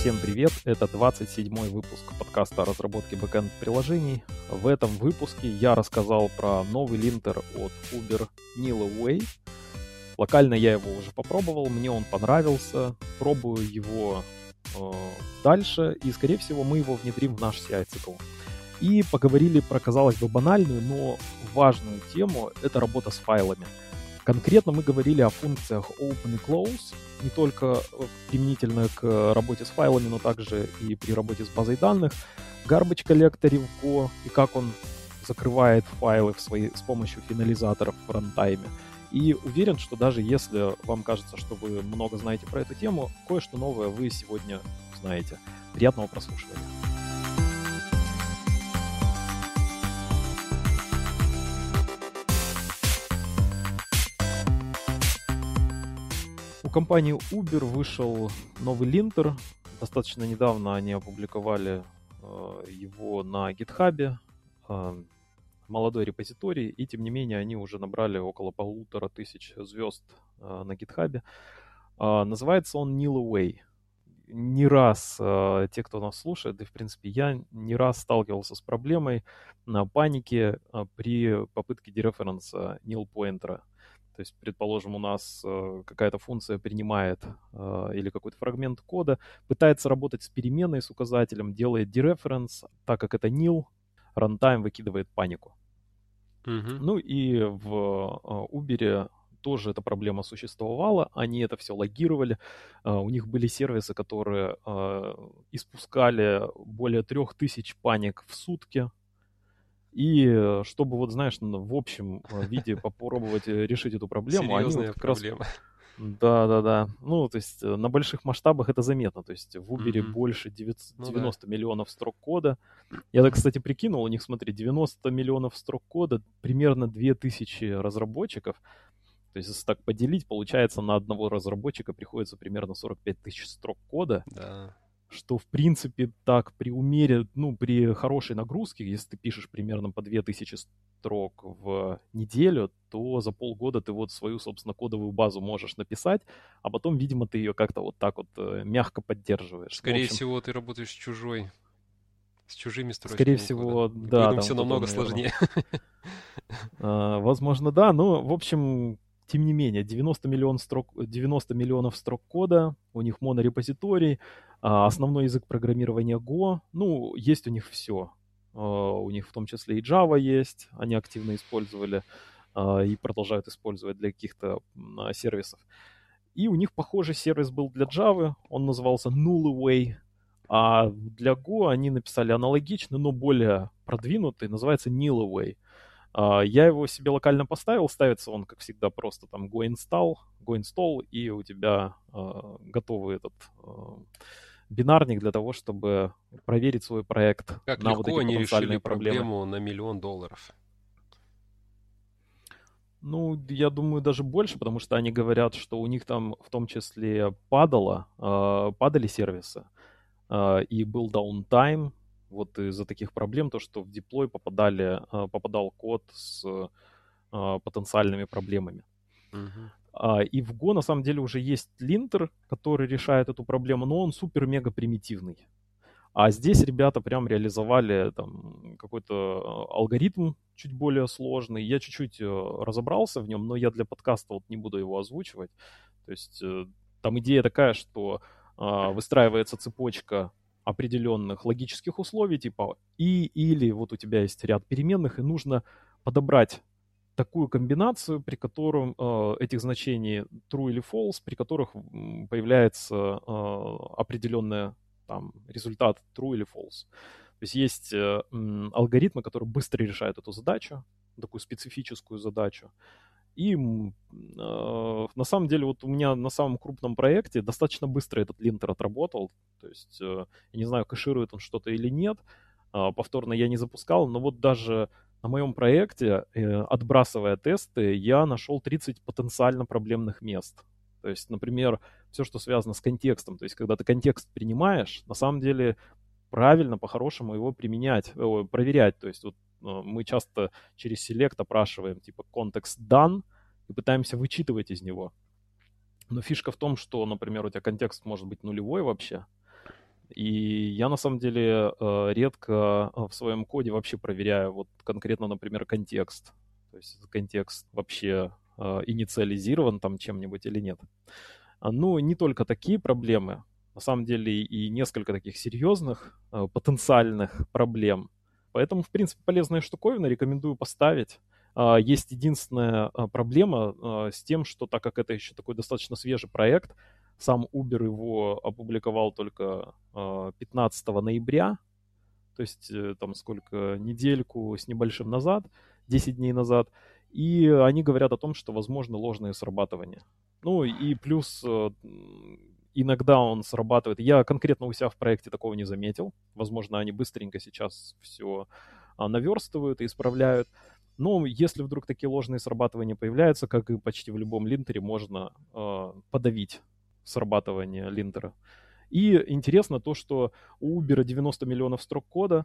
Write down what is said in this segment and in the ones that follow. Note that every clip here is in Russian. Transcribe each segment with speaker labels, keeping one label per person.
Speaker 1: Всем привет! Это 27-й выпуск подкаста о разработке бэкэнд-приложений. В этом выпуске я рассказал про новый линтер от Uber Nilo Way. Локально я его уже попробовал, мне он понравился. Пробую его э, дальше, и, скорее всего, мы его внедрим в наш CI-цикл. И поговорили про, казалось бы, банальную, но важную тему — это работа с файлами. Конкретно мы говорили о функциях open и close, не только э, применительно к работе с файлами, но также и при работе с базой данных, garbage коллекторе в Go и как он закрывает файлы в свои, с помощью финализаторов в рантайме. И уверен, что даже если вам кажется, что вы много знаете про эту тему, кое-что новое вы сегодня узнаете. Приятного прослушивания. У компании Uber вышел новый линтер. Достаточно недавно они опубликовали э, его на GitHub. Э, молодой репозиторий, и тем не менее они уже набрали около полутора тысяч звезд э, на GitHub. Э, называется он Nilo Way. Не раз э, те, кто нас слушает, и в принципе я не раз сталкивался с проблемой на панике э, при попытке дереференса nil поинтера. То есть, предположим, у нас э, какая-то функция принимает э, или какой-то фрагмент кода, пытается работать с переменной, с указателем, делает dereference, так как это nil, runtime выкидывает панику. Mm-hmm. Ну и в э, Uber тоже эта проблема существовала, они это все логировали, э, у них были сервисы, которые э, испускали более трех тысяч паник в сутки, и э, чтобы, вот знаешь, в общем э, виде попробовать э, решить эту проблему,
Speaker 2: они вот
Speaker 1: как
Speaker 2: проблема.
Speaker 1: раз... Да, да, да. Ну, то есть на больших масштабах это заметно. То есть в Uber mm-hmm. больше 900, ну, 90 да. миллионов строк кода. Я так, кстати, прикинул, у них, смотри, 90 миллионов строк кода, примерно 2000 разработчиков. То есть, если так поделить, получается, на одного разработчика приходится примерно 45 тысяч строк кода.
Speaker 2: Да
Speaker 1: что, в принципе, так при умере, ну, при хорошей нагрузке, если ты пишешь примерно по 2000 строк в неделю, то за полгода ты вот свою, собственно, кодовую базу можешь написать, а потом, видимо, ты ее как-то вот так вот э, мягко поддерживаешь.
Speaker 2: Скорее общем, всего, ты работаешь с чужой, с чужими строчками.
Speaker 1: Скорее всего, да.
Speaker 2: Там все намного сложнее.
Speaker 1: А, возможно, да. Но, в общем, тем не менее, 90, миллион строк, 90 миллионов строк кода, у них монорепозиторий, а, основной язык программирования Go, ну, есть у них все. А, у них в том числе и Java есть, они активно использовали а, и продолжают использовать для каких-то сервисов. И у них похожий сервис был для Java, он назывался Nullaway, а для Go они написали аналогичный, но более продвинутый, называется Nillaway. Я его себе локально поставил, ставится он, как всегда, просто там go install, go install, и у тебя готовый этот бинарник для того, чтобы проверить свой проект
Speaker 2: как
Speaker 1: на
Speaker 2: легко
Speaker 1: вот эти
Speaker 2: они решили
Speaker 1: проблемы.
Speaker 2: проблему на миллион долларов?
Speaker 1: Ну, я думаю, даже больше, потому что они говорят, что у них там в том числе падало, падали сервисы, и был даунтайм вот из-за таких проблем, то, что в деплой попадали, э, попадал код с э, потенциальными проблемами. Uh-huh. А, и в Go на самом деле уже есть линтер, который решает эту проблему, но он супер-мега примитивный. А здесь ребята прям реализовали там какой-то а, алгоритм чуть более сложный. Я чуть-чуть э, разобрался в нем, но я для подкаста вот не буду его озвучивать. То есть э, там идея такая, что а, выстраивается цепочка определенных логических условий, типа и или вот у тебя есть ряд переменных, и нужно подобрать такую комбинацию, при котором э, этих значений true или false, при которых появляется э, определенный там, результат true или false. То есть есть э, алгоритмы, которые быстро решают эту задачу, такую специфическую задачу. И э, на самом деле вот у меня на самом крупном проекте достаточно быстро этот линтер отработал. То есть э, я не знаю, кэширует он что-то или нет. Э, повторно я не запускал, но вот даже на моем проекте, э, отбрасывая тесты, я нашел 30 потенциально проблемных мест. То есть, например, все, что связано с контекстом. То есть, когда ты контекст принимаешь, на самом деле правильно, по-хорошему его применять, э, проверять. То есть, вот мы часто через селект опрашиваем типа контекст дан и пытаемся вычитывать из него. Но фишка в том, что, например, у тебя контекст может быть нулевой вообще, И я на самом деле э, редко в своем коде вообще проверяю вот конкретно, например, контекст. То есть контекст вообще э, инициализирован там чем-нибудь или нет. Ну, не только такие проблемы, на самом деле и несколько таких серьезных э, потенциальных проблем. Поэтому, в принципе, полезная штуковина, рекомендую поставить. А, есть единственная а, проблема а, с тем, что так как это еще такой достаточно свежий проект, сам Uber его опубликовал только 15 ноября, то есть э, там сколько, недельку с небольшим назад, 10 дней назад, и они говорят о том, что возможно ложное срабатывание. Ну и плюс э, иногда он срабатывает. Я конкретно у себя в проекте такого не заметил. Возможно, они быстренько сейчас все наверстывают и исправляют. Но если вдруг такие ложные срабатывания появляются, как и почти в любом линтере, можно э, подавить срабатывание линтера. И интересно то, что у Uber 90 миллионов строк кода,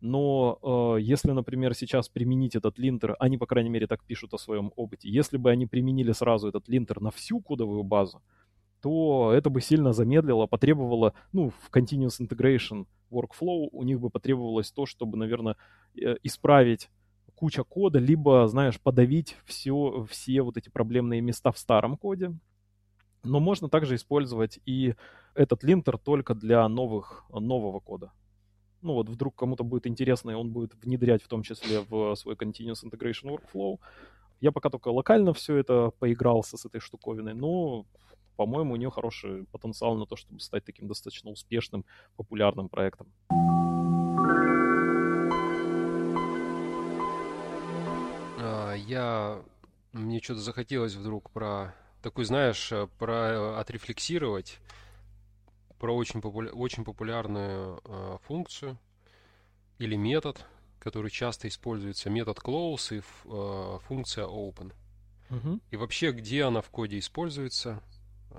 Speaker 1: но э, если, например, сейчас применить этот линтер, они, по крайней мере, так пишут о своем опыте, если бы они применили сразу этот линтер на всю кодовую базу, то это бы сильно замедлило, потребовало, ну, в Continuous Integration Workflow у них бы потребовалось то, чтобы, наверное, э, исправить куча кода, либо, знаешь, подавить все, все вот эти проблемные места в старом коде, но можно также использовать и этот линтер только для новых, нового кода. Ну вот вдруг кому-то будет интересно, и он будет внедрять в том числе в свой Continuous Integration Workflow. Я пока только локально все это поигрался с этой штуковиной, но, по-моему, у нее хороший потенциал на то, чтобы стать таким достаточно успешным, популярным проектом.
Speaker 2: А, я... Мне что-то захотелось вдруг про такой, знаешь, э, про э, отрефлексировать про очень, популя... очень популярную э, функцию или метод, который часто используется, метод close и э, функция open. Угу. И вообще, где она в коде используется,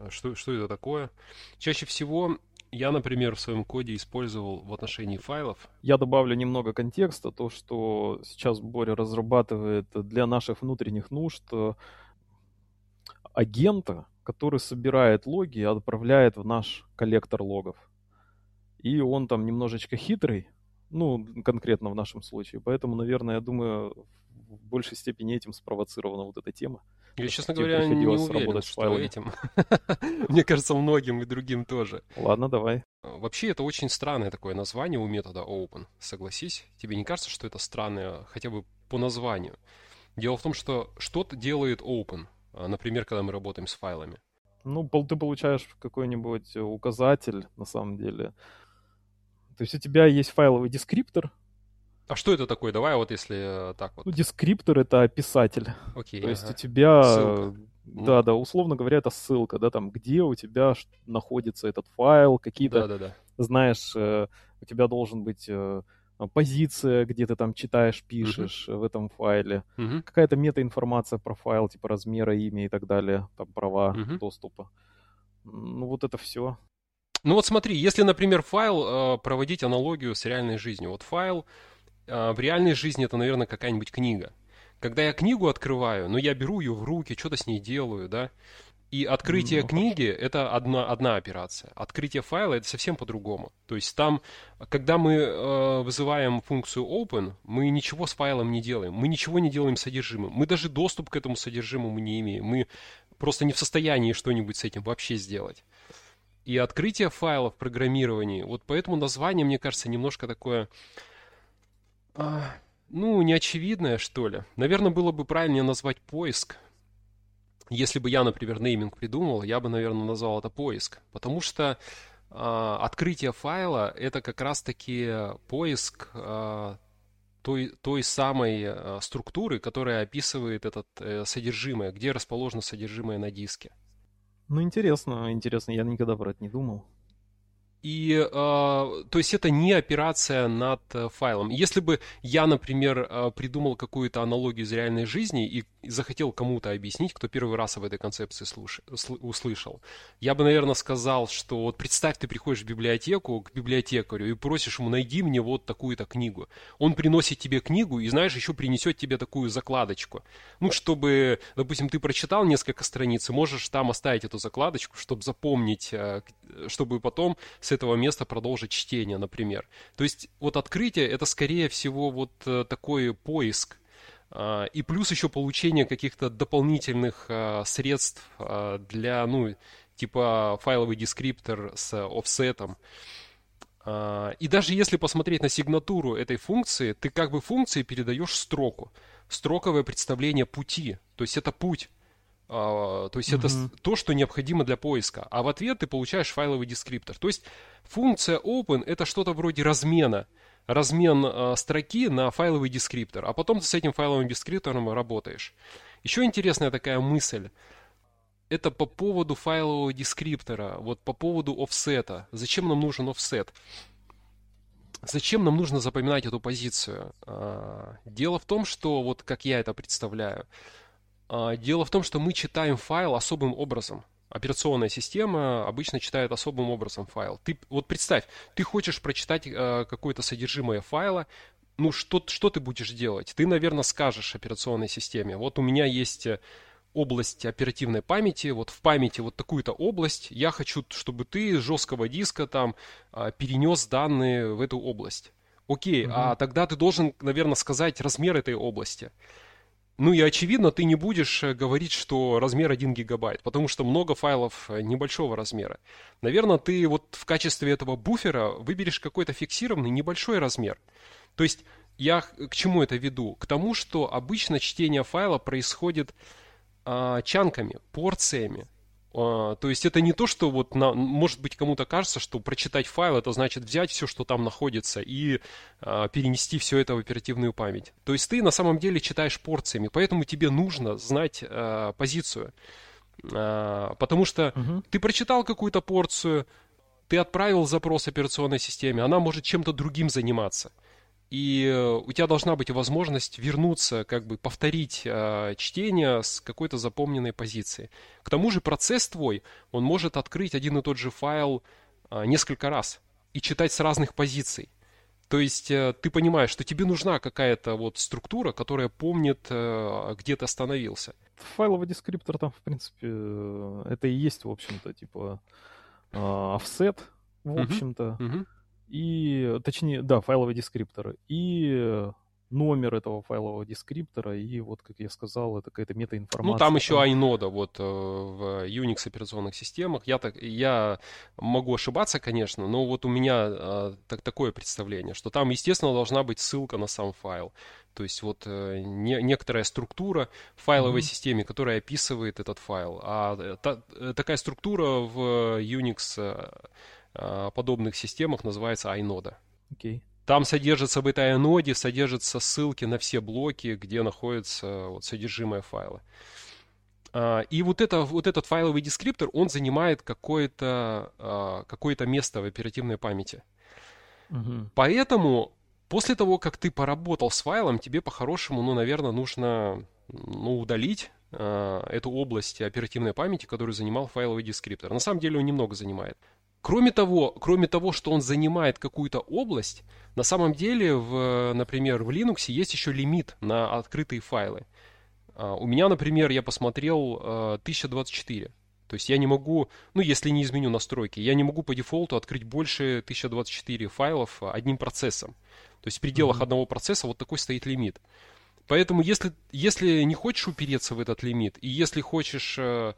Speaker 2: что, что это такое. Чаще всего я, например, в своем коде использовал в отношении файлов.
Speaker 1: Я добавлю немного контекста, то, что сейчас Боря разрабатывает для наших внутренних нужд агента, который собирает логи и отправляет в наш коллектор логов. И он там немножечко хитрый, ну, конкретно в нашем случае. Поэтому, наверное, я думаю, в большей степени этим спровоцирована вот эта тема.
Speaker 2: Я, честно говоря, не уверен, что этим. Мне кажется, многим и другим тоже.
Speaker 1: Ладно, давай.
Speaker 2: Вообще, это очень странное такое название у метода open, согласись. Тебе не кажется, что это странное хотя бы по названию? Дело в том, что что-то делает open. А, например, когда мы работаем с файлами.
Speaker 1: Ну, ты получаешь какой-нибудь указатель, на самом деле. То есть у тебя есть файловый дескриптор.
Speaker 2: А что это такое? Давай вот если э, так вот.
Speaker 1: Ну, дескриптор — это описатель.
Speaker 2: Окей.
Speaker 1: То ага. есть у тебя... Ссылка. Да, да, условно говоря, это ссылка, да, там, где у тебя находится этот файл, какие-то, да, да, да. знаешь, э, у тебя должен быть э, позиция, где ты там читаешь, пишешь uh-huh. в этом файле, uh-huh. какая-то метаинформация про файл, типа размера, имя и так далее, там права uh-huh. доступа. Ну вот это все.
Speaker 2: Ну вот смотри, если, например, файл э, проводить аналогию с реальной жизнью, вот файл э, в реальной жизни это, наверное, какая-нибудь книга. Когда я книгу открываю, ну я беру ее в руки, что-то с ней делаю, да, и открытие ну, книги это одна, одна операция. Открытие файла это совсем по-другому. То есть там, когда мы э, вызываем функцию open, мы ничего с файлом не делаем. Мы ничего не делаем с содержимым. Мы даже доступ к этому содержимому не имеем. Мы просто не в состоянии что-нибудь с этим вообще сделать. И открытие файла в программировании, вот поэтому название, мне кажется, немножко такое, а, ну, неочевидное, что ли. Наверное, было бы правильнее назвать поиск, если бы я, например, нейминг придумал, я бы, наверное, назвал это поиск. Потому что э, открытие файла это как раз-таки поиск э, той, той самой э, структуры, которая описывает это э, содержимое, где расположено содержимое на диске.
Speaker 1: Ну, интересно, интересно, я никогда про это не думал.
Speaker 2: И, э, то есть это не операция над э, файлом. Если бы я, например, э, придумал какую-то аналогию из реальной жизни и захотел кому-то объяснить, кто первый раз об этой концепции слуш... услышал, я бы, наверное, сказал, что вот представь, ты приходишь в библиотеку к библиотекарю и просишь ему, найди мне вот такую-то книгу. Он приносит тебе книгу и, знаешь, еще принесет тебе такую закладочку. Ну, чтобы, допустим, ты прочитал несколько страниц, и можешь там оставить эту закладочку, чтобы запомнить, э, чтобы потом с этого места продолжить чтение, например. То есть вот открытие это скорее всего вот э, такой поиск, а, и плюс еще получение каких-то дополнительных а, средств а, для, ну, типа файловый дескриптор с офсетом. И даже если посмотреть на сигнатуру этой функции, ты как бы функции передаешь строку. Строковое представление пути. То есть это путь. То есть mm-hmm. это то, что необходимо для поиска. А в ответ ты получаешь файловый дескриптор. То есть функция open это что-то вроде размена размен э, строки на файловый дескриптор, а потом ты с этим файловым дескриптором работаешь. Еще интересная такая мысль. Это по поводу файлового дескриптора, вот по поводу офсета. Зачем нам нужен офсет? Зачем нам нужно запоминать эту позицию? А, дело в том, что, вот как я это представляю, дело в том, что мы читаем файл особым образом операционная система обычно читает особым образом файл. Ты вот представь, ты хочешь прочитать э, какое-то содержимое файла, ну что, что ты будешь делать? Ты, наверное, скажешь операционной системе, вот у меня есть э, область оперативной памяти, вот в памяти вот такую-то область, я хочу, чтобы ты с жесткого диска там э, перенес данные в эту область. Окей, угу. а тогда ты должен, наверное, сказать размер этой области. Ну и очевидно, ты не будешь э, говорить, что размер 1 гигабайт, потому что много файлов э, небольшого размера. Наверное, ты вот в качестве этого буфера выберешь какой-то фиксированный небольшой размер. То есть я к чему это веду? К тому, что обычно чтение файла происходит а, чанками, порциями. А, то есть это не то, что вот, на, может быть, кому-то кажется, что прочитать файл это значит взять все, что там находится, и а, перенести все это в оперативную память. То есть ты на самом деле читаешь порциями, поэтому тебе нужно знать а, позицию. А, потому что угу. ты прочитал какую-то порцию, ты отправил запрос операционной системе, она может чем-то другим заниматься и э, у тебя должна быть возможность вернуться, как бы повторить э, чтение с какой-то запомненной позиции. К тому же процесс твой, он может открыть один и тот же файл э, несколько раз и читать с разных позиций. То есть э, ты понимаешь, что тебе нужна какая-то вот структура, которая помнит, э, где ты остановился.
Speaker 1: Файловый дескриптор там, в принципе, э, это и есть, в общем-то, типа э, offset, в общем-то. Uh-huh. И, точнее, да, файловый дескриптор, и номер этого файлового дескриптора, и вот, как я сказал, это какая-то метаинформация.
Speaker 2: Ну, там еще iNode вот э, в Unix операционных системах. Я, так, я могу ошибаться, конечно, но вот у меня э, так, такое представление, что там, естественно, должна быть ссылка на сам файл. То есть вот э, не, некоторая структура в файловой mm-hmm. системе, которая описывает этот файл. А та, такая структура в Unix подобных системах называется iNode.
Speaker 1: Okay.
Speaker 2: Там содержится в этой iNode, содержатся ссылки на все блоки, где находится вот, содержимое файла. А, и вот, это, вот этот файловый дескриптор, он занимает какое-то а, какое место в оперативной памяти. Угу. Поэтому после того, как ты поработал с файлом, тебе по-хорошему, ну, наверное, нужно ну, удалить э, эту область оперативной памяти, которую занимал файловый дескриптор. На самом деле он немного занимает. Кроме того, кроме того, что он занимает какую-то область, на самом деле, в, например, в Linux есть еще лимит на открытые файлы. А, у меня, например, я посмотрел 1024. А, То есть я не могу, ну если не изменю настройки, я не могу по дефолту открыть больше 1024 файлов одним процессом. То есть в пределах mm-hmm. одного процесса вот такой стоит лимит. Поэтому если, если не хочешь упереться в этот лимит, и если хочешь э,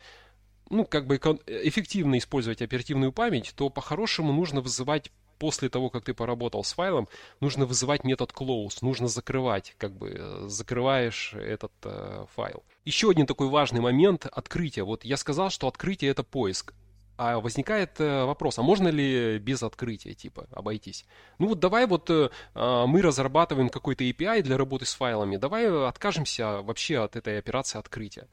Speaker 2: ну, как бы эффективно использовать оперативную память, то по-хорошему нужно вызывать после того, как ты поработал с файлом, нужно вызывать метод close, нужно закрывать, как бы э, закрываешь этот э, файл. Еще один такой важный момент открытия. Вот я сказал, что открытие это поиск. А возникает э, вопрос, а можно ли без открытия, типа, обойтись? Ну вот давай вот э, а, мы разрабатываем какой-то API для работы с файлами, давай откажемся вообще от этой операции открытия.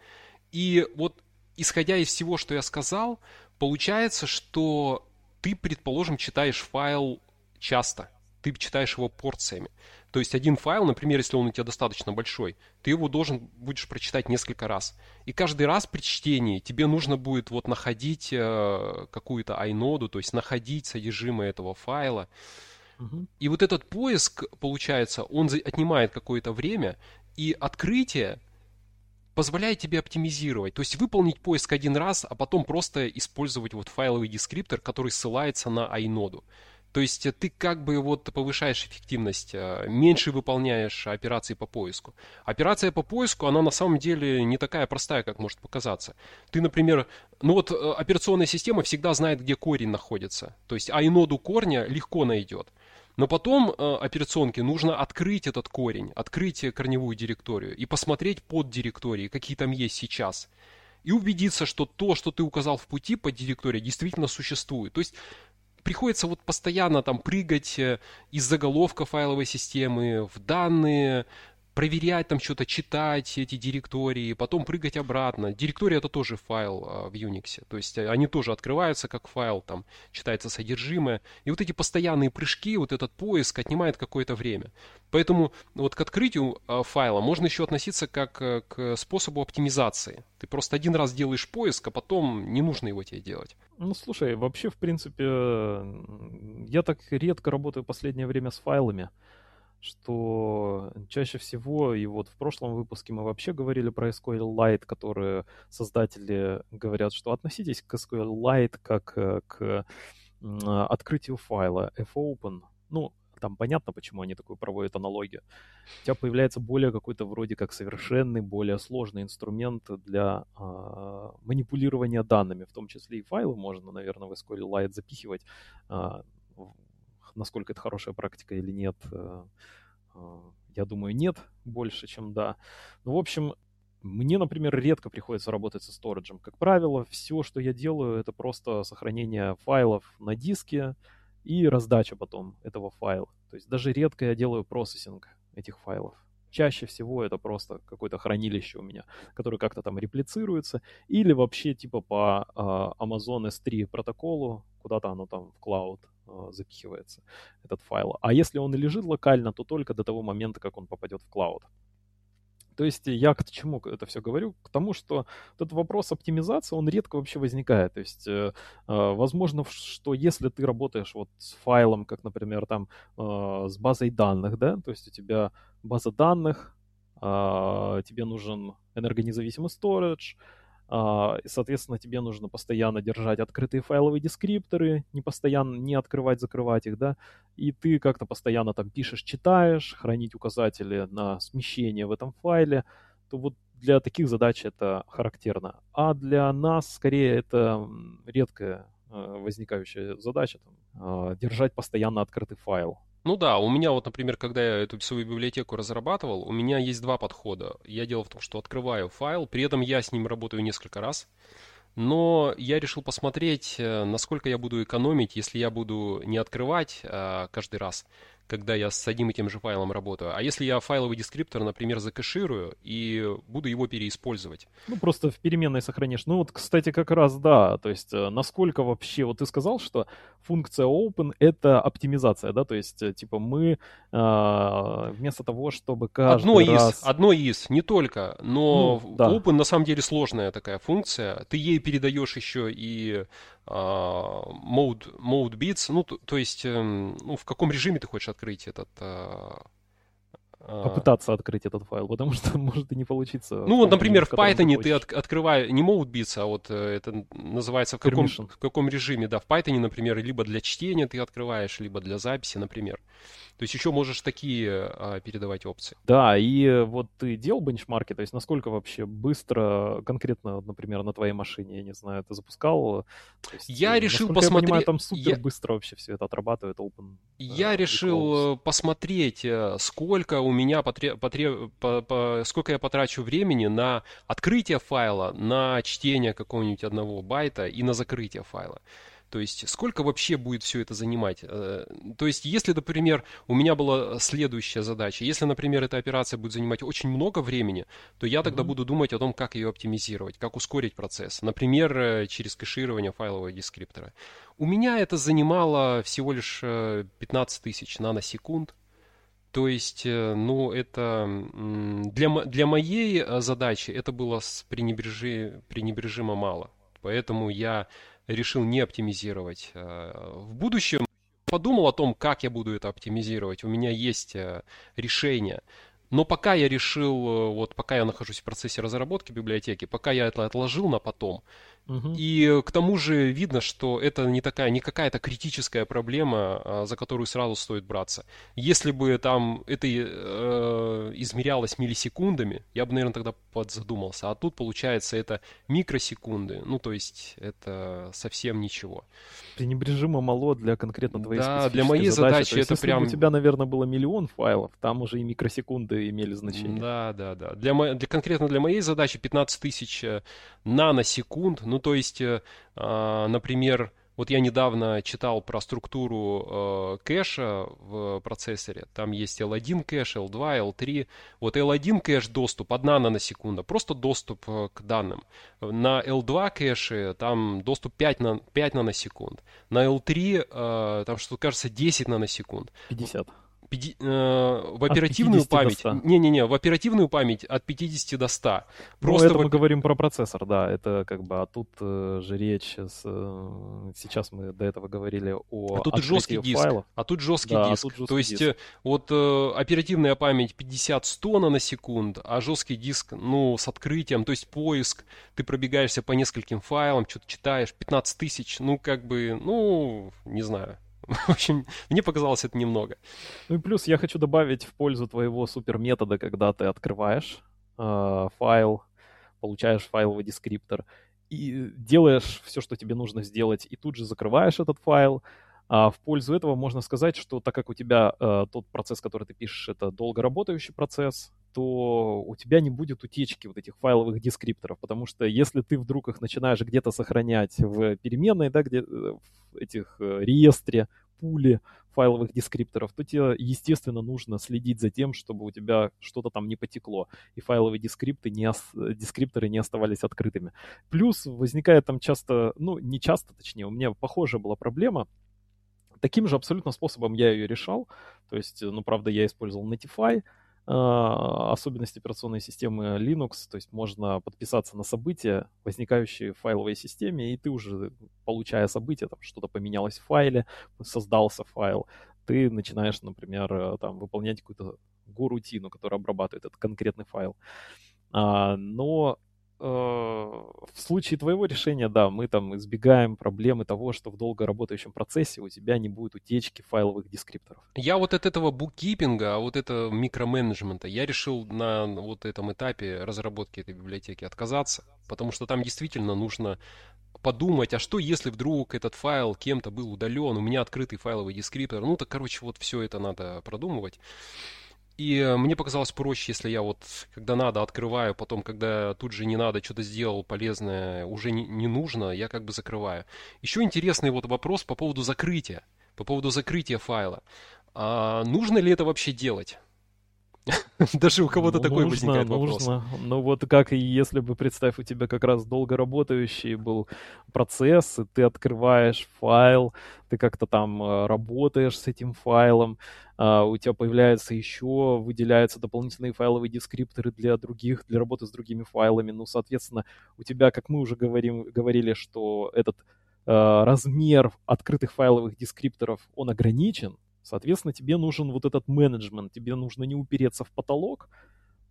Speaker 2: И вот исходя из всего, что я сказал, получается, что ты, предположим, читаешь файл часто, ты читаешь его порциями. То есть один файл, например, если он у тебя достаточно большой, ты его должен будешь прочитать несколько раз. И каждый раз при чтении тебе нужно будет вот находить э, какую-то айноду, то есть находить содержимое этого файла. Угу. И вот этот поиск, получается, он отнимает какое-то время, и открытие позволяет тебе оптимизировать, то есть выполнить поиск один раз, а потом просто использовать вот файловый дескриптор, который ссылается на iNode. То есть ты как бы вот повышаешь эффективность, э, меньше выполняешь операции по поиску. Операция по поиску, она на самом деле не такая простая, как может показаться. Ты, например, ну вот э, операционная система всегда знает, где корень находится. То есть айноду корня легко найдет. Но потом э, операционке нужно открыть этот корень, открыть корневую директорию и посмотреть под директории, какие там есть сейчас. И убедиться, что то, что ты указал в пути под директорией, действительно существует. То есть приходится вот постоянно там прыгать э, из заголовка файловой системы в данные, проверять там что-то, читать эти директории, потом прыгать обратно. Директория это тоже файл а, в Unix, то есть э, они тоже открываются как файл, там читается содержимое. И вот эти постоянные прыжки, вот этот поиск отнимает какое-то время. Поэтому вот к открытию а, файла можно еще относиться как э, к способу оптимизации. Ты просто один раз делаешь поиск, а потом не нужно его тебе делать.
Speaker 1: Ну, слушай, вообще, в принципе, я так редко работаю в последнее время с файлами что чаще всего, и вот в прошлом выпуске мы вообще говорили про SQLite, которые создатели говорят, что относитесь к SQLite как э, к открытию файла fopen. Ну, там понятно, почему они такую проводят аналогию. У тебя появляется более какой-то вроде как совершенный, более сложный инструмент для э, манипулирования данными, в том числе и файлы можно, наверное, в SQLite запихивать. Э, насколько это хорошая практика или нет, э, э, я думаю, нет больше, чем да. Ну, в общем, мне, например, редко приходится работать со сториджем. Как правило, все, что я делаю, это просто сохранение файлов на диске и раздача потом этого файла. То есть даже редко я делаю процессинг этих файлов. Чаще всего это просто какое-то хранилище у меня, которое как-то там реплицируется, или вообще типа по э, Amazon S3 протоколу, куда-то оно там в клауд запихивается, этот файл. А если он лежит локально, то только до того момента, как он попадет в клауд. То есть я к чему это все говорю? К тому, что этот вопрос оптимизации, он редко вообще возникает. То есть э, э, возможно, что если ты работаешь вот с файлом, как, например, там э, с базой данных, да, то есть у тебя база данных, э, тебе нужен энергонезависимый storage, а, соответственно, тебе нужно постоянно держать открытые файловые дескрипторы, не постоянно не открывать, закрывать их, да, и ты как-то постоянно там пишешь, читаешь, хранить указатели на смещение в этом файле, то вот для таких задач это характерно. А для нас скорее это редкая э, возникающая задача, там, а, держать постоянно открытый файл.
Speaker 2: Ну да, у меня вот, например, когда я эту свою библиотеку разрабатывал, у меня есть два подхода. Я дело в том, что открываю файл, при этом я с ним работаю несколько раз. Но я решил посмотреть, э, насколько я буду экономить, если я буду не открывать а, каждый раз, когда я с одним и тем же файлом работаю. А если я файловый дескриптор, например, закэширую и буду его переиспользовать?
Speaker 1: Ну, просто в переменной сохранишь. Ну, вот, кстати, как раз да. То есть, э, насколько вообще... Вот ты сказал, что функция open — это оптимизация, да? То есть, э, типа, мы э, вместо того, чтобы каждый
Speaker 2: одно
Speaker 1: раз...
Speaker 2: Из, одно из, не только. Но ну, да. open на самом деле сложная такая функция. Ты ей передаешь еще и mode, mode bits, ну, то, то есть, эм, ну, в каком режиме ты хочешь открыть этот а,
Speaker 1: а. попытаться открыть этот файл, потому что может и не получиться.
Speaker 2: Ну вот, например, в Python ты, ты от, открываешь не mode bits, а вот э, это называется в каком, в каком режиме, да, в Python, например, либо для чтения ты открываешь, либо для записи, например. То есть еще можешь такие а, передавать опции.
Speaker 1: Да, и вот ты делал бенчмарки, то есть насколько вообще быстро, конкретно, например, на твоей машине, я не знаю, ты запускал?
Speaker 2: Есть, я решил посмотреть... Я понимаю,
Speaker 1: там супер я... быстро вообще все это отрабатывает Open.
Speaker 2: Я э, решил посмотреть, э, сколько у меня потре... Потре... По... По... сколько я потрачу времени на открытие файла, на чтение какого-нибудь одного байта и на закрытие файла. То есть сколько вообще будет все это занимать? Э, то есть если, например, у меня была следующая задача, если, например, эта операция будет занимать очень много времени, то я тогда mm-hmm. буду думать о том, как ее оптимизировать, как ускорить процесс. Например, э, через кэширование файлового дескриптора. У меня это занимало всего лишь 15 э, тысяч наносекунд. То есть, ну, это для, для моей задачи это было пренебрежи, пренебрежимо мало. Поэтому я решил не оптимизировать. Э, в будущем подумал о том, как я буду это оптимизировать. У меня есть э, решение. Но пока я решил, вот пока я нахожусь в процессе разработки библиотеки, пока я это отложил на потом, Угу. И к тому же видно, что это не такая, не какая-то критическая проблема, а, за которую сразу стоит браться. Если бы там это э, измерялось миллисекундами, я бы, наверное, тогда подзадумался. А тут, получается, это микросекунды. Ну, то есть, это совсем ничего.
Speaker 1: Пренебрежимо мало для конкретно твоей
Speaker 2: Да, для моей задачи, задачи это
Speaker 1: если
Speaker 2: прям...
Speaker 1: у тебя, наверное, было миллион файлов, там уже и микросекунды имели значение.
Speaker 2: Да, да, да. Для, для, конкретно для моей задачи 15 тысяч э, наносекунд, ну, то есть, э, а, например, вот я недавно читал про структуру э, кэша в процессоре. Там есть L1 кэш, L2, L3. Вот L1 кэш доступ 1 наносекунда, просто доступ э, к данным. На L2 кэше там доступ 5, на, 5 наносекунд. На L3 э, там что-то кажется 10 наносекунд.
Speaker 1: 50.
Speaker 2: Э, в оперативную память. Не-не-не, в оперативную память от 50 до 100. Ну,
Speaker 1: Просто ну, это в... мы говорим про процессор, да. Это как бы, а тут э, же речь с, э, сейчас мы до этого говорили о
Speaker 2: А тут жесткий диск. Файлов. А тут жесткий да, диск. Тут жесткий То есть диск. вот э, оперативная память 50-100 наносекунд, а жесткий диск, ну, с открытием, то есть поиск, ты пробегаешься по нескольким файлам, что-то читаешь, 15 тысяч, ну, как бы, ну, не знаю. В общем, мне показалось это немного.
Speaker 1: Ну и плюс я хочу добавить в пользу твоего супер метода, когда ты открываешь э, файл, получаешь файловый дескриптор и делаешь все, что тебе нужно сделать, и тут же закрываешь этот файл. А в пользу этого можно сказать, что так как у тебя э, тот процесс, который ты пишешь, это долго работающий процесс, то у тебя не будет утечки вот этих файловых дескрипторов, потому что если ты вдруг их начинаешь где-то сохранять в переменной, да, где э, в этих э, реестре, пуле файловых дескрипторов, то тебе, естественно, нужно следить за тем, чтобы у тебя что-то там не потекло, и файловые дескрипты не, дескрипторы не оставались открытыми. Плюс возникает там часто, ну, не часто, точнее, у меня похожая была проблема, таким же абсолютно способом я ее решал, то есть, ну, правда, я использовал Netify, а, особенности операционной системы Linux, то есть можно подписаться на события, возникающие в файловой системе, и ты уже, получая события, там что-то поменялось в файле, создался файл, ты начинаешь, например, э, там выполнять какую-то go-рутину, которая обрабатывает этот конкретный файл. А, но в случае твоего решения, да, мы там избегаем проблемы того, что в долго работающем процессе у тебя не будет утечки файловых дескрипторов.
Speaker 2: Я вот от этого буккипинга, а вот это микроменеджмента, я решил на вот этом этапе разработки этой библиотеки отказаться, потому что там действительно нужно подумать, а что если вдруг этот файл кем-то был удален, у меня открытый файловый дескриптор, ну так, короче, вот все это надо продумывать. И э, мне показалось проще, если я вот, когда надо, открываю, потом, когда тут же не надо, что-то сделал полезное, уже не, нужно, я как бы закрываю. Еще интересный вот вопрос по поводу закрытия, по поводу закрытия файла. А нужно ли это вообще делать? Даже у кого-то ну, такой нужно, возникает вопрос. Нужно.
Speaker 1: Ну вот как и если бы, представь, у тебя как раз долго работающий был процесс, и ты открываешь файл, ты как-то там э, работаешь с этим файлом, а, у тебя появляется еще, выделяются дополнительные файловые дескрипторы для других, для работы с другими файлами. Ну, соответственно, у тебя, как мы уже говорим, говорили, что этот э, размер открытых файловых дескрипторов, он ограничен, Соответственно, тебе нужен вот этот менеджмент, тебе нужно не упереться в потолок,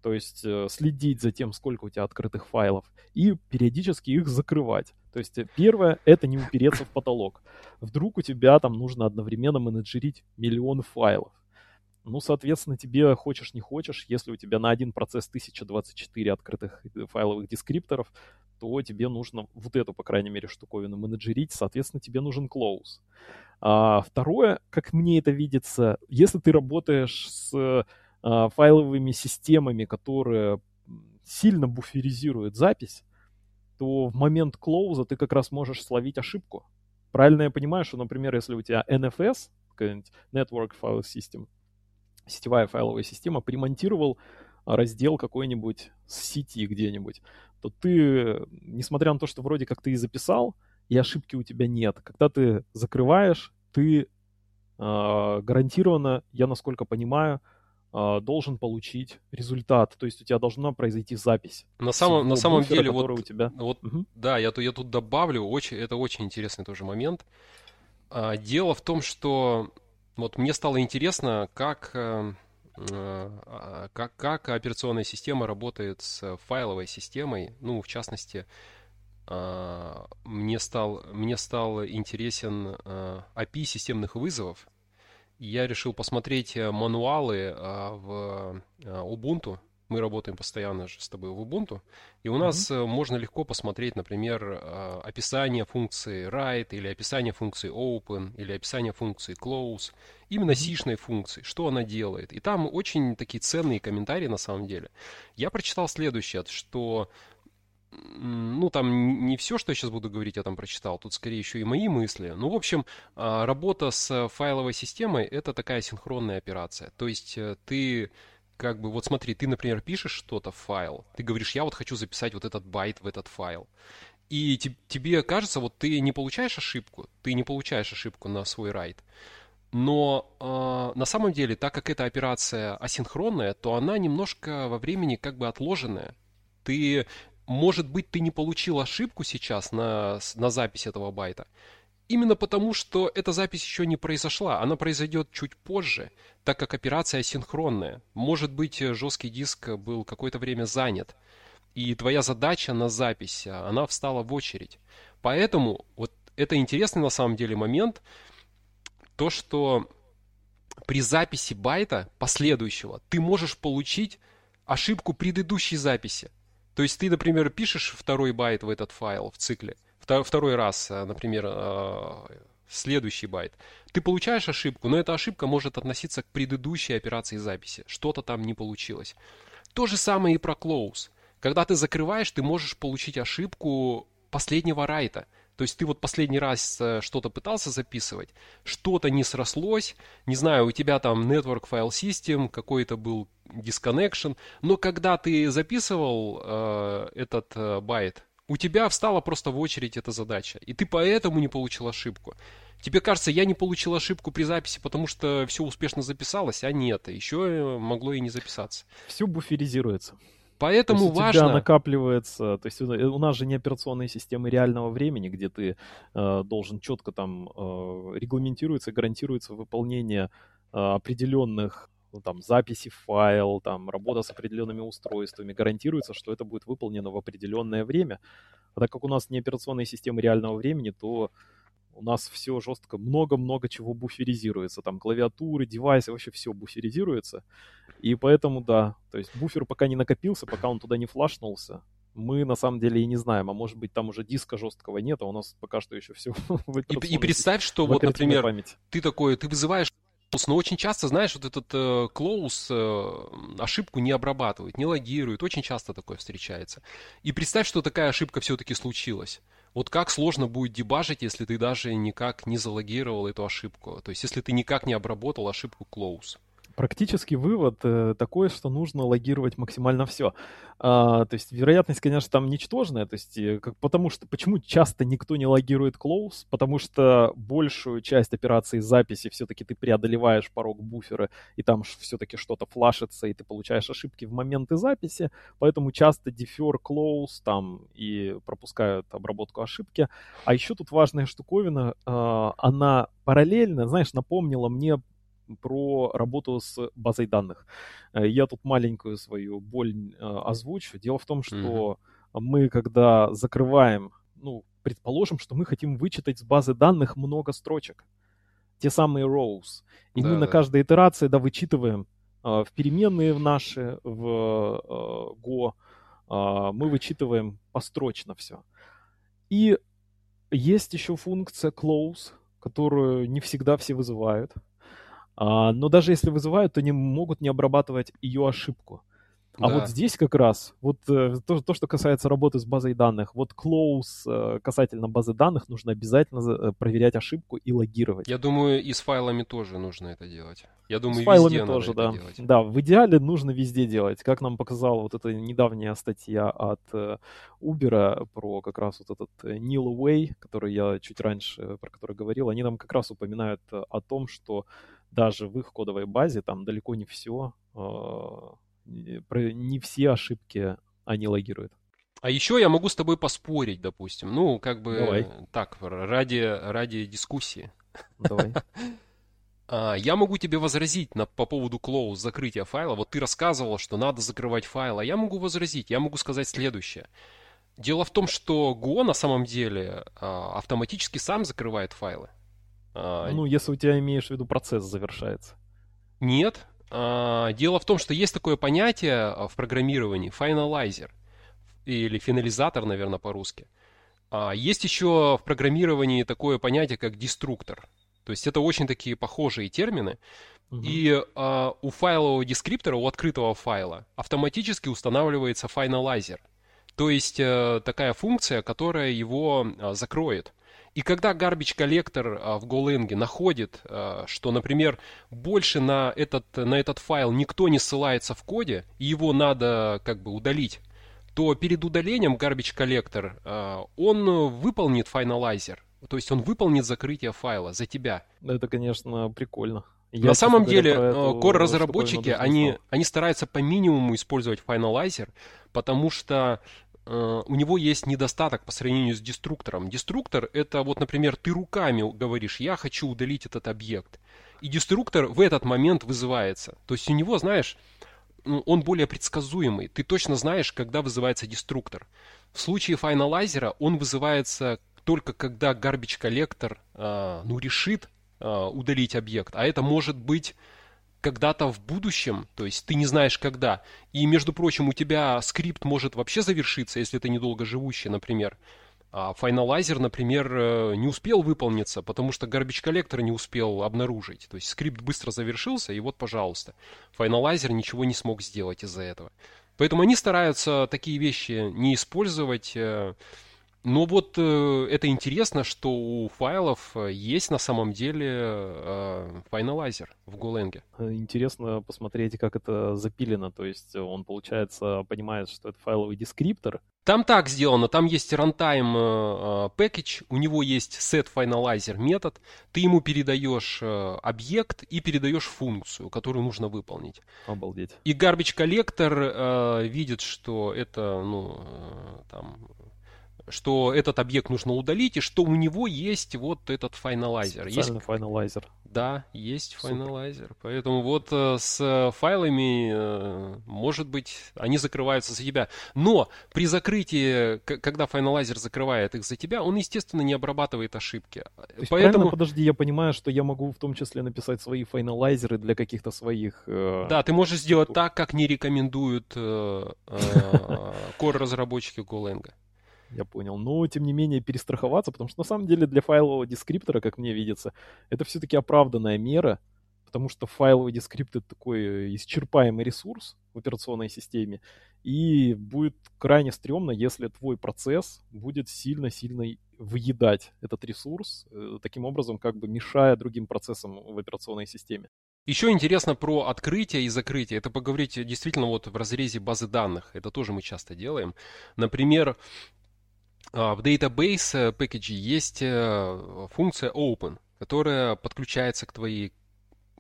Speaker 1: то есть э, следить за тем, сколько у тебя открытых файлов, и периодически их закрывать. То есть э, первое — это не упереться в потолок. Вдруг у тебя там нужно одновременно менеджерить миллион файлов. Ну, соответственно, тебе хочешь не хочешь, если у тебя на один процесс 1024 открытых э, файловых дескрипторов, то тебе нужно вот эту, по крайней мере, штуковину менеджерить, соответственно, тебе нужен close. А второе, как мне это видится, если ты работаешь с а, файловыми системами, которые сильно буферизируют запись, то в момент клоуза ты как раз можешь словить ошибку. Правильно я понимаю, что, например, если у тебя NFS, Network File System, сетевая файловая система, примонтировал раздел какой-нибудь с сети где-нибудь, то ты, несмотря на то, что вроде как ты и записал, и ошибки у тебя нет. Когда ты закрываешь, ты э, гарантированно, я насколько понимаю, э, должен получить результат. То есть у тебя должна произойти запись.
Speaker 2: На самом, на самом буфера, деле, вот, у тебя... вот угу. да, я, я тут добавлю, очень, это очень интересный тоже момент. А, дело в том, что вот мне стало интересно, как э, а, как, как операционная система работает с файловой системой. Ну, в частности, а, мне стал, мне стал интересен API системных вызовов. Я решил посмотреть мануалы в Ubuntu, мы работаем постоянно же с тобой в Ubuntu, и у нас mm-hmm. можно легко посмотреть, например, э, описание функции write, или описание функции open, или описание функции close, именно mm-hmm. функции, что она делает. И там очень такие ценные комментарии на самом деле. Я прочитал следующее, что ну, там не все, что я сейчас буду говорить, я там прочитал, тут скорее еще и мои мысли. Ну, в общем, а, работа с файловой системой — это такая синхронная операция. То есть э, ты как бы, вот смотри, ты, например, пишешь что-то в файл, ты говоришь, я вот хочу записать вот этот байт в этот файл. И тебе кажется, вот ты не получаешь ошибку, ты не получаешь ошибку на свой write. Но э, на самом деле, так как эта операция асинхронная, то она немножко во времени как бы отложенная. Ты, может быть, ты не получил ошибку сейчас на, на запись этого байта, Именно потому, что эта запись еще не произошла. Она произойдет чуть позже, так как операция синхронная. Может быть, э, жесткий диск был какое-то время занят. И твоя задача на запись, а, она встала в очередь. Поэтому вот это интересный на самом деле момент, то, что при записи байта последующего ты можешь получить ошибку предыдущей записи. То есть ты, например, пишешь второй байт в этот файл в цикле – второй раз, э, например, э, следующий байт, ты получаешь ошибку, но эта ошибка может относиться к предыдущей операции записи. Что-то там не получилось. То же самое и про close. Когда ты закрываешь, ты можешь получить ошибку последнего write а. То есть ты вот последний раз э, что-то пытался записывать, что-то не срослось, не знаю, у тебя там network file system, какой-то был disconnection, но когда ты записывал э, этот э, байт, у тебя встала просто в очередь эта задача, и ты поэтому не получил ошибку. Тебе кажется, я не получил ошибку при записи, потому что все успешно записалось, а нет, еще могло и не записаться.
Speaker 1: Все буферизируется.
Speaker 2: Поэтому
Speaker 1: то есть
Speaker 2: важно...
Speaker 1: У тебя накапливается, то есть у нас же не операционные системы реального времени, где ты э, должен четко там э, регламентируется, гарантируется выполнение э, определенных ну, там, записи в файл, там, работа с определенными устройствами, гарантируется, что это будет выполнено в определенное время. А так как у нас не операционные системы реального времени, то у нас все жестко, много-много чего буферизируется. Там клавиатуры, девайсы, вообще все буферизируется. И поэтому, да, то есть буфер пока не накопился, пока он туда не флашнулся, мы на самом деле и не знаем, а может быть там уже диска жесткого нет, а у нас пока что еще все
Speaker 2: И, и представь, что вот, например, память. ты такой, ты вызываешь но очень часто, знаешь, вот этот э, Close э, ошибку не обрабатывает, не логирует. Очень часто такое встречается. И представь, что такая ошибка все-таки случилась. Вот как сложно будет дебажить, если ты даже никак не залогировал эту ошибку. То есть, если ты никак не обработал ошибку Close.
Speaker 1: Практический вывод э, такой, что нужно логировать максимально все. А, то есть вероятность, конечно, там ничтожная, то есть э, потому что почему часто никто не логирует close? Потому что большую часть операции записи все-таки ты преодолеваешь порог буфера, и там все-таки что-то флашится, и ты получаешь ошибки в моменты записи, поэтому часто defer close там и пропускают обработку ошибки. А еще тут важная штуковина, э, она параллельно, знаешь, напомнила мне про работу с базой данных. Э, я тут маленькую свою боль э, озвучу. Дело в том, что mm-hmm. мы, когда закрываем, ну, предположим, что мы хотим вычитать с базы данных много строчек, те самые rows, и да, мы да. на каждой итерации, да, вычитываем э, в переменные в наши, в Go, э, мы вычитываем построчно все. И есть еще функция close, которую не всегда все вызывают. А, но даже если вызывают, то не могут не обрабатывать ее ошибку. А да. вот здесь как раз, вот э, то, то, что касается работы с базой данных, вот close э, касательно базы данных нужно обязательно э, проверять ошибку и логировать.
Speaker 2: Я думаю, и с файлами тоже нужно это делать. Я думаю,
Speaker 1: с файлами везде тоже, да. Делать. Да, в идеале нужно везде делать. Как нам показала вот эта недавняя статья от Uber про как раз вот этот Neil Way, который я чуть раньше, про который говорил, они нам как раз упоминают о том, что даже в их кодовой базе там далеко не все, а, не все ошибки они логируют.
Speaker 2: А еще я могу с тобой поспорить, допустим. Ну, как бы
Speaker 1: Давай.
Speaker 2: так, ради, ради дискуссии.
Speaker 1: Давай.
Speaker 2: А, я могу тебе возразить на, по поводу close, закрытия файла. Вот ты рассказывал, что надо закрывать файл, а я могу возразить, я могу сказать следующее. Дело в том, что Go на самом деле а, автоматически сам закрывает файлы.
Speaker 1: А, ну, если у тебя имеешь в виду процесс завершается.
Speaker 2: Нет. А, дело в том, что есть такое понятие в программировании finalizer или финализатор, наверное, по-русски. Есть еще в программировании такое понятие, как деструктор. То есть это очень такие похожие термины. Угу. И э, у файлового дескриптора, у открытого файла, автоматически устанавливается finalizer. То есть э, такая функция, которая его э, закроет. И когда garbage коллектор э, в Golang находит, э, что, например, больше на этот, на этот файл никто не ссылается в коде, и его надо как бы удалить, то перед удалением garbage коллектор э, он выполнит finalizer, то есть он выполнит закрытие файла за тебя.
Speaker 1: Это, конечно, прикольно.
Speaker 2: Я, На самом деле, э, core-разработчики, они, они стараются по минимуму использовать Finalizer, потому что у него есть недостаток по сравнению с деструктором. Деструктор — это вот, например, ты руками говоришь, я хочу удалить этот объект. И деструктор в этот момент вызывается. То есть у него, знаешь, ну, он более предсказуемый. Ты точно знаешь, когда вызывается деструктор. В случае finalizer а он вызывается только когда garbage collector э, ну, решит э, удалить объект, а это может быть когда-то в будущем, то есть ты не знаешь когда. И, между прочим, у тебя скрипт может вообще завершиться, если ты недолго живущий, например. А finalizer, например, э, не успел выполниться, потому что garbage collector не успел обнаружить. То есть скрипт быстро завершился, и вот, пожалуйста, finalizer ничего не смог сделать из-за этого. Поэтому они стараются такие вещи не использовать. Э, но вот э, это интересно, что у файлов э, есть на самом деле э, finalizer в Golang.
Speaker 1: Интересно посмотреть, как это запилено. То есть он, получается, понимает, что это файловый дескриптор.
Speaker 2: Там так сделано, там есть runtime э, package, у него есть setFinalizer метод, ты ему передаешь э, объект и передаешь функцию, которую нужно выполнить.
Speaker 1: Обалдеть.
Speaker 2: И garbage collector э, видит, что это, ну, э, там, что этот объект нужно удалить, и что у него есть вот этот finalizer.
Speaker 1: Есть finalizer.
Speaker 2: Да, есть finalizer. Поэтому вот э, с файлами, э, может быть, они закрываются за тебя. Но при закрытии, когда finalizer закрывает их за тебя, он, естественно, не обрабатывает ошибки.
Speaker 1: То есть, Поэтому... подожди, я понимаю, что я могу в том числе написать свои finalizer ы для каких-то своих...
Speaker 2: Э... Да, ты можешь сделать так, как не рекомендуют э, э, core-разработчики Golang.
Speaker 1: Я понял. Но, тем не менее, перестраховаться, потому что на самом деле для файлового дескриптора, как мне видится, это все-таки оправданная мера, потому что файловый дескриптор это такой исчерпаемый ресурс в операционной системе, и будет крайне стрёмно, если твой процесс будет сильно-сильно выедать этот ресурс, э, таким образом как бы мешая другим процессам в операционной системе.
Speaker 2: Еще интересно про открытие и закрытие. Это поговорить действительно вот в разрезе базы данных. Это тоже мы часто делаем. Например, в Database Package есть э, функция Open, которая подключается к твоей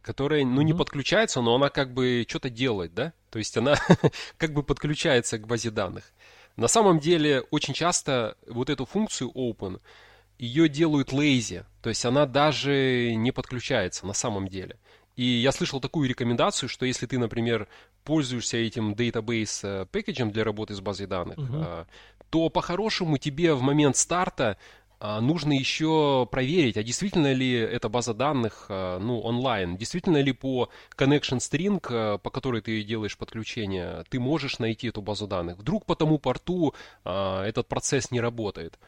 Speaker 2: которая, ну, не подключается, но она как бы что-то делает, да? То есть она как бы подключается к базе данных. На самом деле, очень часто вот эту функцию open, ее делают lazy, то есть она даже не подключается на самом деле. И я слышал такую рекомендацию, что если ты, например, пользуешься этим database пэкэджем для работы с базой данных, uh-huh то по-хорошему тебе в момент старта а, нужно еще проверить, а действительно ли эта база данных а, ну, онлайн, действительно ли по connection string, а, по которой ты делаешь подключение, ты можешь найти эту базу данных. Вдруг по тому порту этот процесс не работает.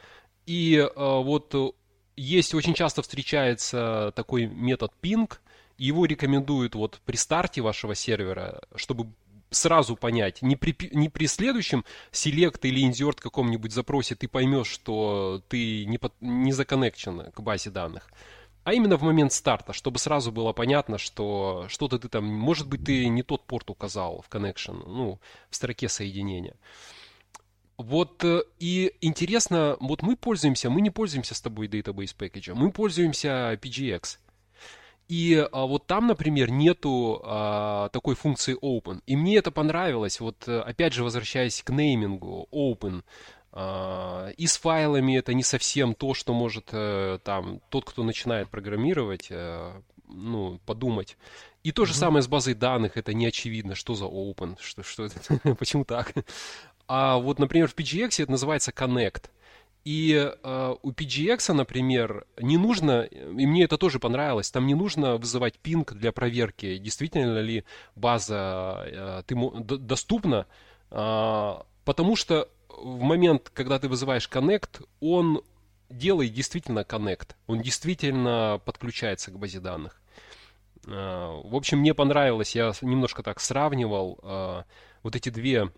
Speaker 2: И вот есть очень часто встречается такой метод ping, его рекомендуют вот при старте вашего сервера, чтобы сразу понять. Не при, не при следующем селект или инсерт каком-нибудь запросе ты поймешь, что ты не, под, не законнекчен к базе данных. А именно в момент старта, чтобы сразу было понятно, что что-то ты там, может быть, ты не тот порт указал в connection, ну, в строке соединения. Вот э, и интересно, вот мы пользуемся, мы не пользуемся с тобой database package, мы пользуемся PGX. И а, вот там, например, нету а, такой функции open. И мне это понравилось. Вот э, опять же, возвращаясь к неймингу, open. А, и с файлами это не совсем то, что может а, там тот, кто начинает программировать, а, ну, подумать. И то же mm-hmm. самое с базой данных, это не очевидно, что за open, что, что это, почему так. А вот, например, в PGX это называется connect. И э, у PGX, например, не нужно, и мне это тоже понравилось, там не нужно вызывать пинг для проверки, действительно ли база э, ты, доступна, э, потому что в момент, когда ты вызываешь Connect, он делает действительно Connect, он действительно подключается к базе данных. Э, в общем, мне понравилось, я немножко так сравнивал э, вот эти две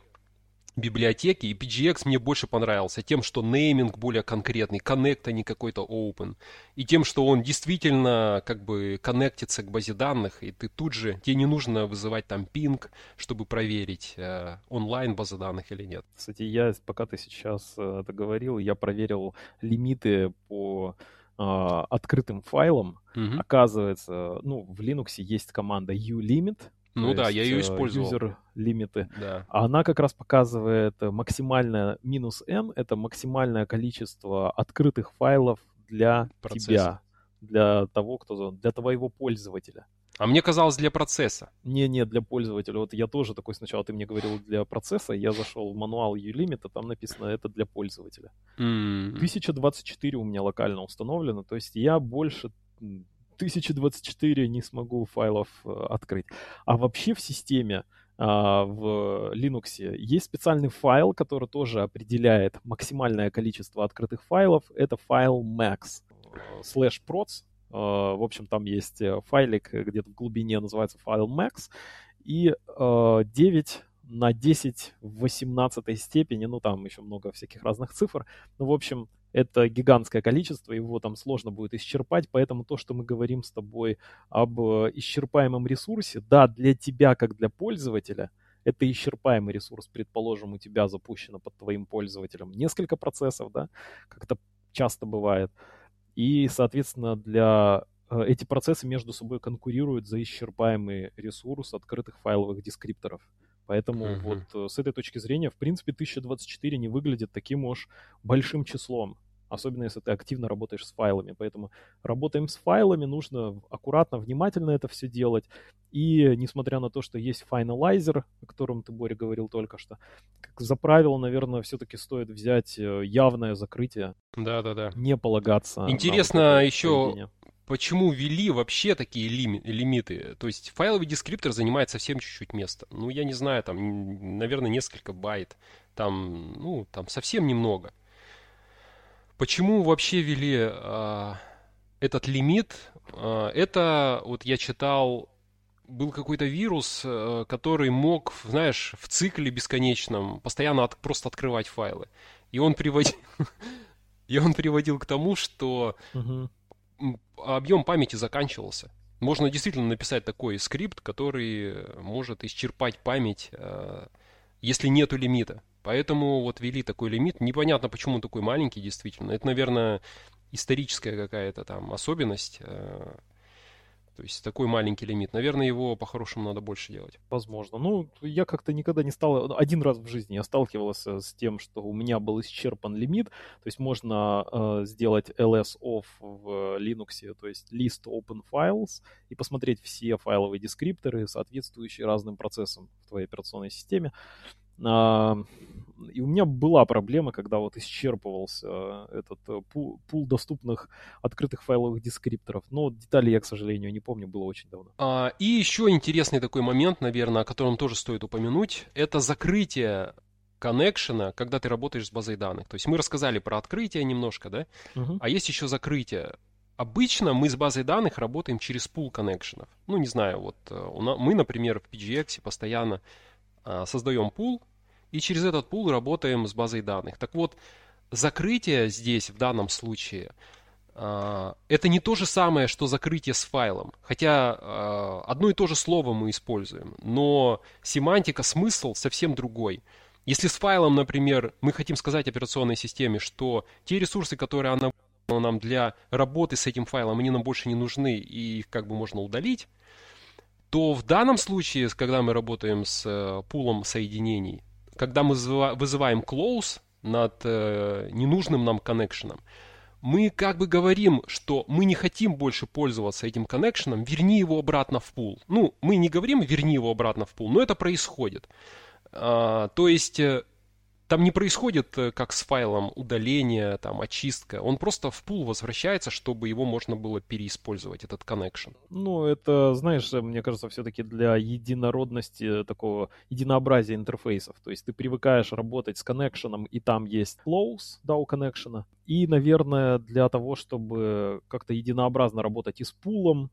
Speaker 2: библиотеки, и PGX мне больше понравился тем, что нейминг более конкретный, коннект, а не какой-то open, и тем, что он действительно как бы коннектится к базе данных, и ты тут же, тебе не нужно вызывать там пинг, чтобы проверить, э, онлайн база данных или нет.
Speaker 1: Кстати, я, пока ты сейчас э, это говорил, я проверил лимиты по э, открытым файлам. Угу. Оказывается, ну, в Linux есть команда ulimit,
Speaker 2: ну да, есть, я ее использовал.
Speaker 1: Юзер лимиты.
Speaker 2: Да.
Speaker 1: А она как раз показывает максимальное минус n, это максимальное количество открытых файлов для Процесс. тебя, для того, кто, для твоего пользователя.
Speaker 2: А мне казалось для процесса.
Speaker 1: Не, не, для пользователя. Вот я тоже такой сначала, ты мне говорил для процесса, я зашел в мануал uLimit, а там написано это для пользователя.
Speaker 2: Mm-hmm.
Speaker 1: 1024 у меня локально установлено, то есть я больше 1024 не смогу файлов э, открыть. А вообще в системе а, в Linux есть специальный файл, который тоже определяет максимальное количество открытых файлов. Это файл max slash procs. В общем, там есть э, файлик где-то в глубине, называется файл max. И 9 на 10 в 18 степени, ну там еще много всяких разных цифр. Ну, в общем, это гигантское количество, его там сложно будет исчерпать, поэтому то, что мы говорим с тобой об э, исчерпаемом ресурсе, да, для тебя как для пользователя, это исчерпаемый ресурс, предположим, у тебя запущено под твоим пользователем несколько процессов, да, как это часто бывает, и, соответственно, для э, эти процессы между собой конкурируют за исчерпаемый ресурс открытых файловых дескрипторов. Поэтому uh-huh. вот э, с этой точки зрения, в принципе, 1024 не выглядит таким уж большим числом. Особенно если ты активно работаешь с файлами. Поэтому работаем с файлами, нужно аккуратно, внимательно это все делать. И несмотря на то, что есть Finalizer, о котором ты, Боря, говорил только что, как за правило, наверное, все-таки стоит взять э, явное закрытие.
Speaker 2: Да-да-да.
Speaker 1: Не полагаться.
Speaker 2: Интересно еще, поведение почему ввели вообще такие лими- лимиты. То есть файловый дескриптор занимает совсем чуть-чуть места. Ну, я не знаю, там, наверное, несколько байт. Там, ну, там совсем немного. Почему вообще ввели а, этот лимит? А, это, вот я читал, был какой-то вирус, а, который мог, знаешь, в цикле бесконечном постоянно от, просто открывать файлы. И он приводил... И он приводил к тому, что uh-huh объем памяти заканчивался. Можно действительно написать такой скрипт, который может исчерпать память, э, если нету лимита. Поэтому вот ввели такой лимит. Непонятно, почему он такой маленький, действительно. Это, наверное, историческая какая-то там особенность. Э, то есть такой маленький лимит. Наверное, его по-хорошему надо больше делать.
Speaker 1: Возможно. Ну, я как-то никогда не стал... Один раз в жизни я сталкивался с тем, что у меня был исчерпан лимит. То есть можно э, сделать ls-off в Linux, то есть list open files, и посмотреть все файловые дескрипторы, соответствующие разным процессам в твоей операционной системе. И у меня была проблема, когда вот исчерпывался э, этот э, пул, пул доступных открытых файловых дескрипторов. Но детали я, к сожалению, не помню, было очень давно.
Speaker 2: А, и еще интересный такой момент, наверное, о котором тоже стоит упомянуть, это закрытие коннекшена, когда ты работаешь с базой данных. То есть мы рассказали про открытие немножко, да?
Speaker 1: Угу.
Speaker 2: А есть еще закрытие. Обычно мы с базой данных работаем через пул коннекшенов. Ну, не знаю, вот э, мы, например, в PGX постоянно создаем пул, и через этот пул работаем с базой данных. Так вот, закрытие здесь, в данном случае, а, это не то же самое, что закрытие с файлом. Хотя а, одно и то же слово мы используем, но семантика, смысл совсем другой. Если с файлом, например, мы хотим сказать операционной системе, что те ресурсы, которые она нам для работы с этим файлом, они нам больше не нужны, и их как бы можно удалить, то в данном случае, когда мы работаем с э, пулом соединений, когда мы вызываем close над э, ненужным нам коннекшеном, мы как бы говорим, что мы не хотим больше пользоваться этим коннекшеном, верни его обратно в пул. Ну, мы не говорим верни его обратно в пул, но это происходит. А, то есть э, там не происходит, э, как с файлом, удаление, там, очистка. Он просто в пул возвращается, чтобы его можно было переиспользовать, этот connection.
Speaker 1: Ну, это, знаешь, мне кажется, все-таки для единородности такого, единообразия интерфейсов. То есть ты привыкаешь работать с коннекшеном, и там есть close DAO коннекшена. И, наверное, для того, чтобы как-то единообразно работать и с пулом,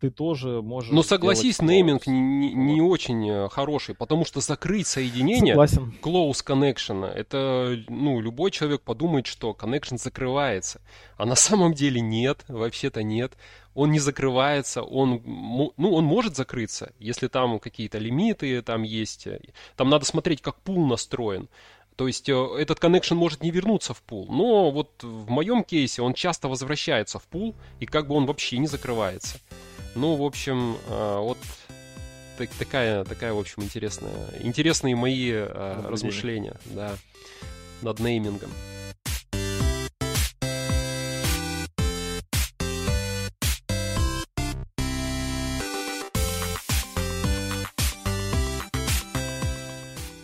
Speaker 1: ты тоже можешь...
Speaker 2: Но согласись, нейминг не, не очень э, хороший, потому что закрыть соединение
Speaker 1: Согласен.
Speaker 2: close connection, это, ну, любой человек подумает, что connection закрывается. А на самом деле нет, вообще-то нет. Он не закрывается, он, ну, он может закрыться, если там какие-то лимиты там есть. Там надо смотреть, как пул настроен. То есть э, этот connection может не вернуться в пул. Но вот в моем кейсе он часто возвращается в пул, и как бы он вообще не закрывается. Ну, в общем, а, вот так, такая, такая, в общем, интересная, интересные мои а, размышления, да, над неймингом.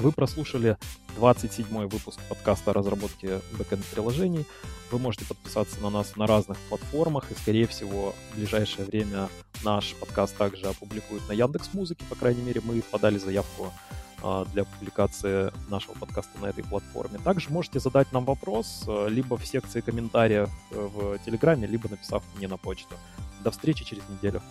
Speaker 1: Вы прослушали 27 выпуск подкаста о разработке бэкэнд-приложений. Вы можете подписаться на нас на разных платформах, и, скорее всего, в ближайшее время наш подкаст также опубликуют на Яндекс Музыке. По крайней мере, мы подали заявку а, для публикации нашего подкаста на этой платформе. Также можете задать нам вопрос а, либо в секции комментариев э, в Телеграме, либо написав мне на почту. До встречи через неделю.